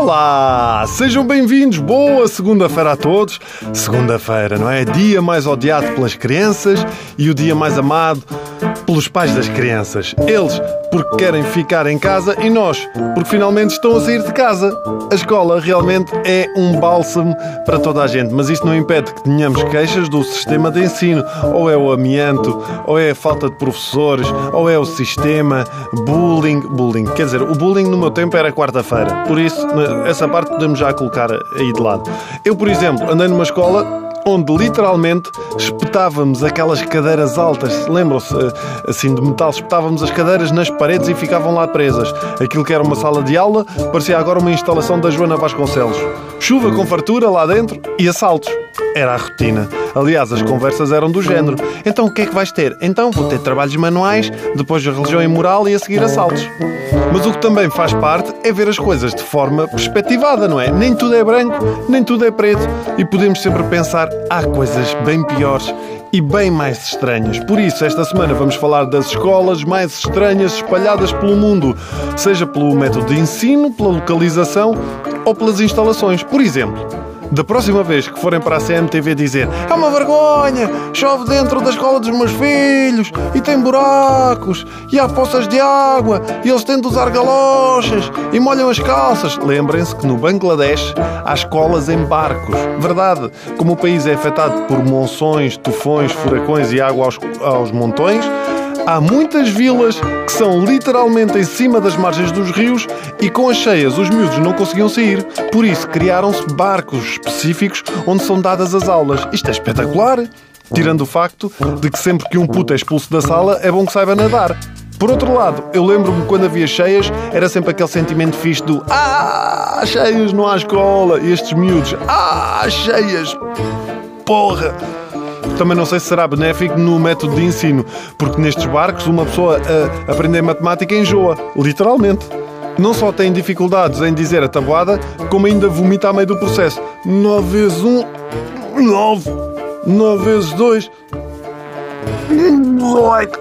Olá, sejam bem-vindos. Boa segunda-feira a todos. Segunda-feira, não é? Dia mais odiado pelas crianças e o dia mais amado pelos pais das crianças. Eles porque querem ficar em casa e nós porque finalmente estão a sair de casa. A escola realmente é um bálsamo para toda a gente, mas isto não impede que tenhamos queixas do sistema de ensino. Ou é o amianto, ou é a falta de professores, ou é o sistema, bullying. Bullying, quer dizer, o bullying no meu tempo era quarta-feira, por isso essa parte podemos já colocar aí de lado. Eu, por exemplo, andei numa escola onde literalmente espetávamos aquelas cadeiras altas, lembram-se, eh, assim de metal, espetávamos as cadeiras nas paredes e ficavam lá presas. Aquilo que era uma sala de aula parecia agora uma instalação da Joana Vasconcelos. Chuva com fartura lá dentro e assaltos. Era a rotina. Aliás, as conversas eram do género. Então o que é que vais ter? Então vou ter trabalhos manuais, depois a religião e moral e a seguir assaltos. Mas o que também faz parte é ver as coisas de forma perspectivada, não é? Nem tudo é branco, nem tudo é preto. E podemos sempre pensar, há coisas bem piores e bem mais estranhas. Por isso, esta semana vamos falar das escolas mais estranhas espalhadas pelo mundo, seja pelo método de ensino, pela localização ou pelas instalações. Por exemplo, da próxima vez que forem para a CMTV dizer é uma vergonha, chove dentro da escola dos meus filhos e tem buracos e há poças de água e eles têm de usar galochas e molham as calças. Lembrem-se que no Bangladesh há escolas em barcos. Verdade, como o país é afetado por monções, tufões, furacões e água aos, aos montões, Há muitas vilas que são literalmente em cima das margens dos rios e com as cheias os miúdos não conseguiam sair. Por isso criaram-se barcos específicos onde são dadas as aulas. Isto é espetacular! Tirando o facto de que sempre que um puto é expulso da sala é bom que saiba nadar. Por outro lado, eu lembro-me quando havia cheias, era sempre aquele sentimento fixe do Ah, cheias, não há escola. E estes miúdos, Ah, cheias, porra. Também não sei se será benéfico no método de ensino, porque nestes barcos uma pessoa a aprender matemática enjoa, literalmente. Não só tem dificuldades em dizer a tabuada, como ainda vomita a meio do processo. 9 vezes 1, 9. 9 vezes 2, 18.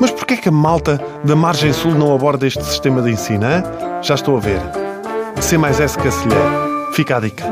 Mas porquê que a malta da margem sul não aborda este sistema de ensino, hein? Já estou a ver. C mais S Cacilhé. Fica a dica.